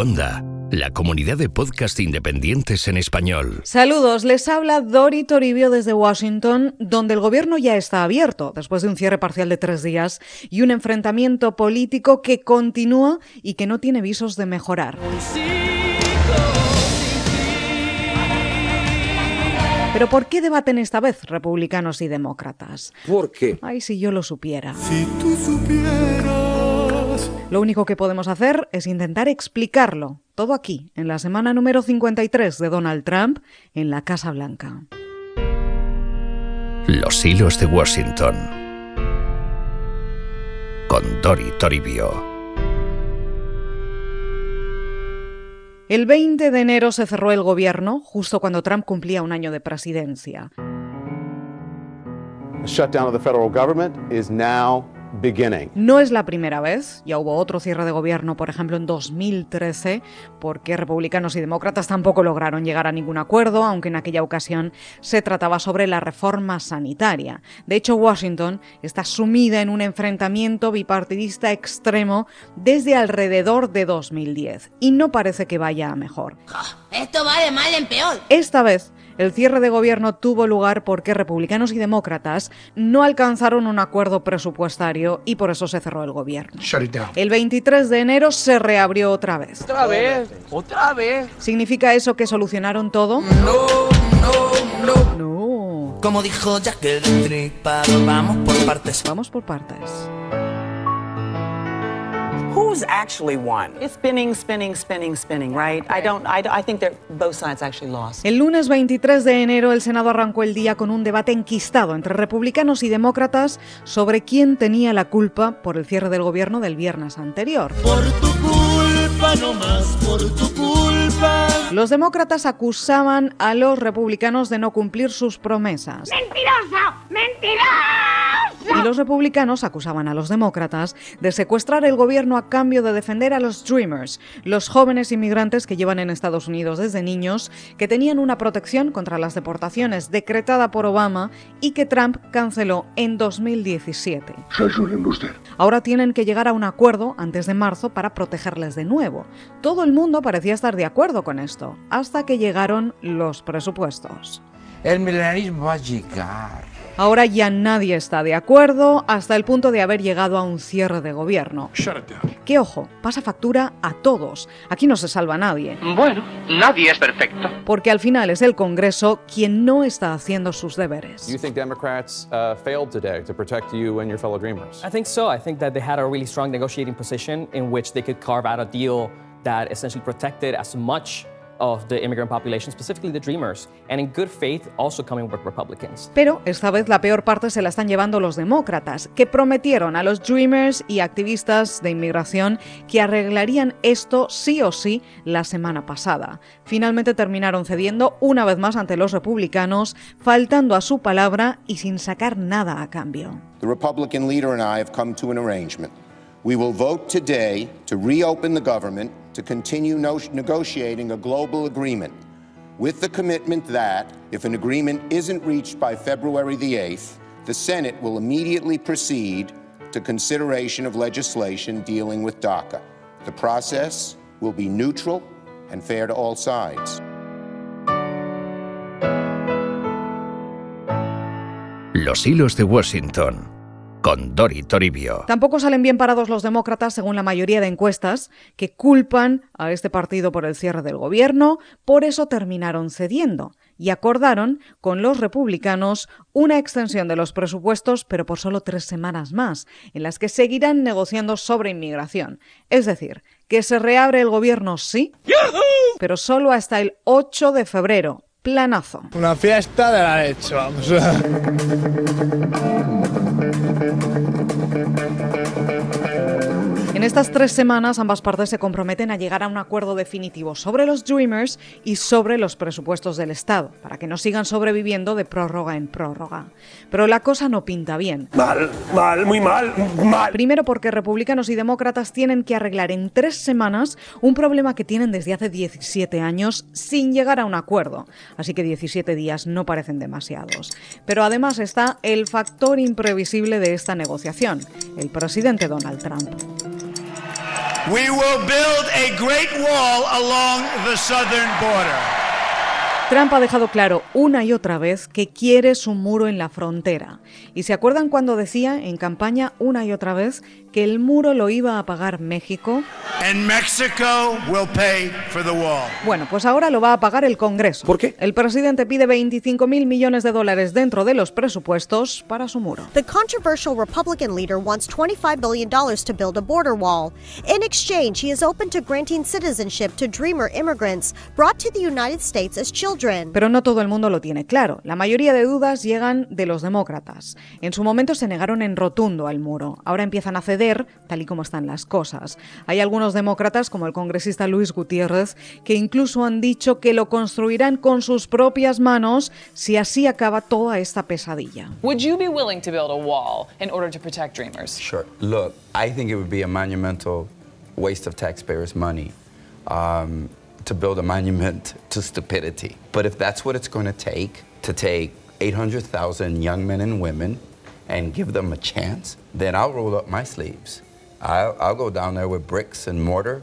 Onda, la comunidad de podcast independientes en español. Saludos, les habla Dori Toribio desde Washington, donde el gobierno ya está abierto después de un cierre parcial de tres días y un enfrentamiento político que continúa y que no tiene visos de mejorar. Pero ¿por qué debaten esta vez republicanos y demócratas? ¿Por qué? Ay, si yo lo supiera. Si tú supieras. Lo único que podemos hacer es intentar explicarlo. Todo aquí, en la semana número 53 de Donald Trump, en la Casa Blanca. Los hilos de Washington. Con Dori Toribio. El 20 de enero se cerró el gobierno, justo cuando Trump cumplía un año de presidencia. The shutdown of the federal government is now beginning. No es la primera vez, ya hubo otro cierre de gobierno, por ejemplo, en 2013, porque republicanos y demócratas tampoco lograron llegar a ningún acuerdo, aunque en aquella ocasión se trataba sobre la reforma sanitaria. De hecho, Washington está sumida en un enfrentamiento bipartidista extremo desde alrededor de 2010, y no parece que vaya a mejor. Esto va de mal en peor. Esta vez, el cierre de gobierno tuvo lugar porque republicanos y demócratas no alcanzaron un acuerdo presupuestario y por eso se cerró el gobierno. Shut it down. El 23 de enero se reabrió otra vez. ¿Otra vez? ¿Otra vez? ¿Significa eso que solucionaron todo? No, no, no. No. Como dijo Jack el vamos por partes. Vamos por partes. Who's actually won? It's spinning, spinning, spinning, spinning, right? I don't. I, I think that both sides actually lost. El lunes 23 de enero el Senado arrancó el día con un debate enquistado entre republicanos y demócratas sobre quién tenía la culpa por el cierre del gobierno del viernes anterior. Por tu culpa, no más por tu culpa. Los demócratas acusaban a los republicanos de no cumplir sus promesas. ¡Mentiroso! ¡Mentiroso! Y los republicanos acusaban a los demócratas de secuestrar el gobierno a cambio de defender a los Dreamers, los jóvenes inmigrantes que llevan en Estados Unidos desde niños, que tenían una protección contra las deportaciones decretada por Obama y que Trump canceló en 2017. Sois un embustero. Ahora tienen que llegar a un acuerdo antes de marzo para protegerles de nuevo. Todo el mundo parecía estar de acuerdo con esto, hasta que llegaron los presupuestos. El milenarismo va a llegar. Ahora ya nadie está de acuerdo hasta el punto de haber llegado a un cierre de gobierno. Shut it down. Que ojo, pasa factura a todos. Aquí no se salva nadie. Bueno, nadie es perfecto. Porque al final es el Congreso quien no está haciendo sus deberes. You think Democrats uh, failed today to protect you and your fellow dreamers? I think so. I think that they had a really strong negotiating position in which they could carve out a deal that essentially protected as much of the immigrant population, specifically the Dreamers, and in good faith also coming with Republicans. Pero esta vez la peor parte se la están llevando los demócratas, que prometieron a los Dreamers y activistas de inmigración que arreglarían esto sí o sí la semana pasada. Finalmente terminaron cediendo una vez más ante los republicanos, faltando a su palabra y sin sacar nada a cambio. The Republican leader and I have come to an arrangement. We will vote today to reopen the government to continue no- negotiating a global agreement with the commitment that if an agreement isn't reached by February the 8th, the Senate will immediately proceed to consideration of legislation dealing with DACA. The process will be neutral and fair to all sides. Los hilos de Washington. Con Dori Toribio. Tampoco salen bien parados los demócratas, según la mayoría de encuestas, que culpan a este partido por el cierre del gobierno, por eso terminaron cediendo y acordaron con los republicanos una extensión de los presupuestos, pero por solo tres semanas más, en las que seguirán negociando sobre inmigración. Es decir, que se reabre el gobierno sí, pero solo hasta el 8 de febrero. Planazo. Una fiesta de la leche, vamos. Thank you. En estas tres semanas ambas partes se comprometen a llegar a un acuerdo definitivo sobre los Dreamers y sobre los presupuestos del Estado, para que no sigan sobreviviendo de prórroga en prórroga. Pero la cosa no pinta bien. Mal, mal, muy mal, mal. Primero porque republicanos y demócratas tienen que arreglar en tres semanas un problema que tienen desde hace 17 años sin llegar a un acuerdo. Así que 17 días no parecen demasiados. Pero además está el factor imprevisible de esta negociación, el presidente Donald Trump. We will build a great wall along the southern border. Trump ha dejado claro una y otra vez que quiere su muro en la frontera. ¿Y se acuerdan cuando decía en campaña una y otra vez que el muro lo iba a pagar México? And Mexico will pay for the wall. Bueno, pues ahora lo va a pagar el Congreso. ¿Por qué? El presidente pide 25 mil millones de dólares dentro de los presupuestos para su muro. The controversial Republican leader wants $25 billion to build a border wall. In exchange, he is open to granting citizenship to Dreamer immigrants brought to the United States as children. Pero no todo el mundo lo tiene claro. La mayoría de dudas llegan de los demócratas. En su momento se negaron en rotundo al muro. Ahora empiezan a ceder, tal y como están las cosas. Hay algunos demócratas, como el congresista Luis Gutiérrez, que incluso han dicho que lo construirán con sus propias manos si así acaba toda esta pesadilla. Would you be willing to build a wall in order to protect dreamers? Sure. Look, I think it would be a monumental waste of taxpayers' money. Um, to build a monument to stupidity. But if that's what it's going to take to take 800,000 young men and women and give them a chance, then I'll roll up my sleeves. I'll, I'll go down there with bricks and mortar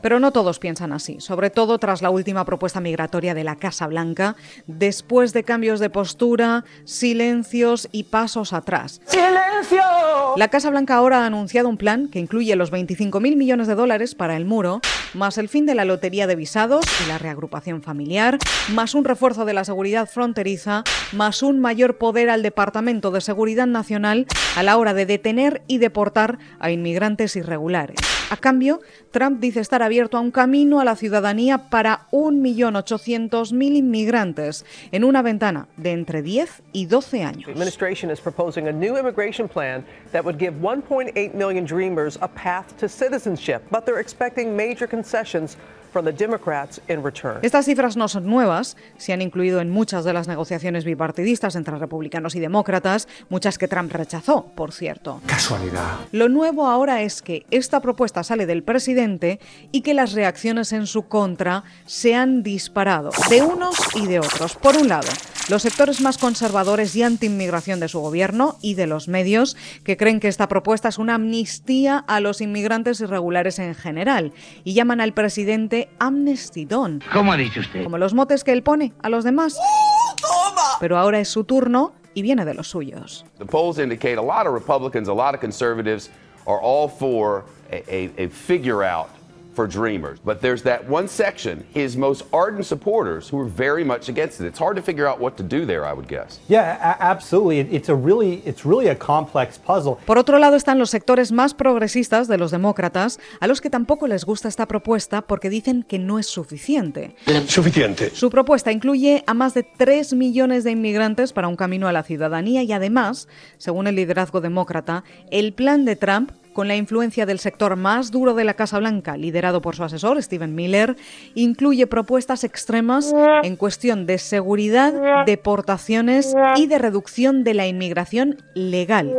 Pero no todos piensan así, sobre todo tras la última propuesta migratoria de la Casa Blanca, después de cambios de postura, silencios y pasos atrás. ¡Silencio! La Casa Blanca ahora ha anunciado un plan que incluye los 25.000 millones de dólares para el muro, más el fin de la lotería de visados y la reagrupación familiar, más un refuerzo de la seguridad fronteriza, más un mayor poder al Departamento de Seguridad Nacional a la hora de detener y deportar a inmigrantes irregulares. A cambio, Trump dice estar abierto a un camino a la ciudadanía para 1.800.000 inmigrantes en una ventana de entre 10 y 12 años. The administration is proposing a new immigration plan that would give 1.8 million dreamers a path to citizenship, but they're expecting major concessions estas cifras no son nuevas, se han incluido en muchas de las negociaciones bipartidistas entre republicanos y demócratas, muchas que Trump rechazó, por cierto. Casualidad. Lo nuevo ahora es que esta propuesta sale del presidente y que las reacciones en su contra se han disparado, de unos y de otros. Por un lado, los sectores más conservadores y anti-inmigración de su gobierno y de los medios que creen que esta propuesta es una amnistía a los inmigrantes irregulares en general y llaman al presidente amnestidón. ¿Cómo ha dicho usted? Como los motes que él pone a los demás. Pero ahora es su turno y viene de los suyos. The polls indicate a lot of Republicans, a lot of conservatives are all for a, a, a figure out for dreamers. But there's that one section, his most ardent supporters, who are very much against it. It's hard to figure out what to do there, I would guess. Yeah, absolutely. It's a really, it's really a complex puzzle. Por otro lado están los sectores más progresistas de los demócratas, a los que tampoco les gusta esta propuesta porque dicen que no es suficiente. Suficiente. Su propuesta incluye a más de 3 millones de inmigrantes para un camino a la ciudadanía y además, según el liderazgo demócrata, el plan de Trump con la influencia del sector más duro de la Casa Blanca, liderado por su asesor, Stephen Miller, incluye propuestas extremas en cuestión de seguridad, deportaciones y de reducción de la inmigración legal.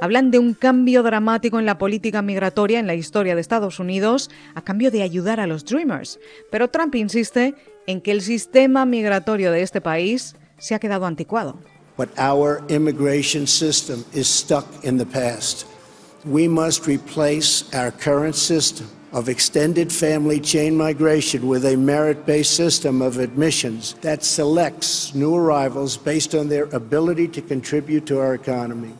Hablan de un cambio dramático en la política migratoria en la historia de Estados Unidos a cambio de ayudar a los Dreamers. Pero Trump insiste en que el sistema migratorio de este país se ha quedado anticuado. But our immigration system is stuck in the. We must replace our current system of extended family chain migration with a merit based system of admissions that selects new arrivals based on their ability to contribute to our economy.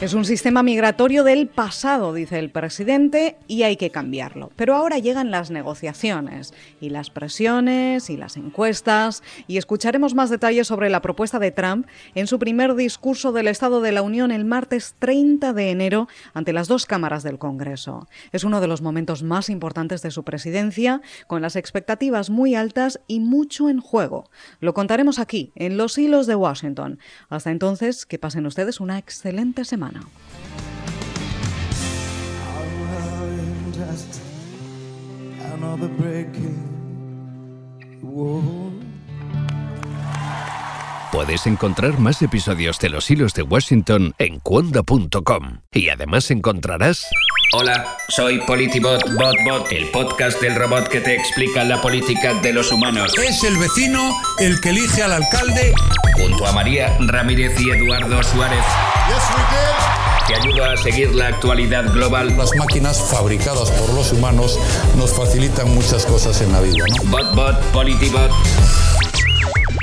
Es un sistema migratorio del pasado, dice el presidente, y hay que cambiarlo. Pero ahora llegan las negociaciones y las presiones y las encuestas y escucharemos más detalles sobre la propuesta de Trump en su primer discurso del Estado de la Unión el martes 30 de enero ante las dos cámaras del Congreso. Es uno de los momentos más importantes de su presidencia, con las expectativas muy altas y mucho en juego. Lo contaremos aquí, en Los Hilos de Washington. Hasta entonces, que pasen ustedes una excelente semana. Romano. another breaking wall. Puedes encontrar más episodios de Los Hilos de Washington en cuonda.com y además encontrarás... Hola, soy Politibot BotBot, el podcast del robot que te explica la política de los humanos. Es el vecino el que elige al alcalde. Junto a María Ramírez y Eduardo Suárez. Te ayuda a seguir la actualidad global. Las máquinas fabricadas por los humanos nos facilitan muchas cosas en la vida. ¿no? BotBot, Politibot.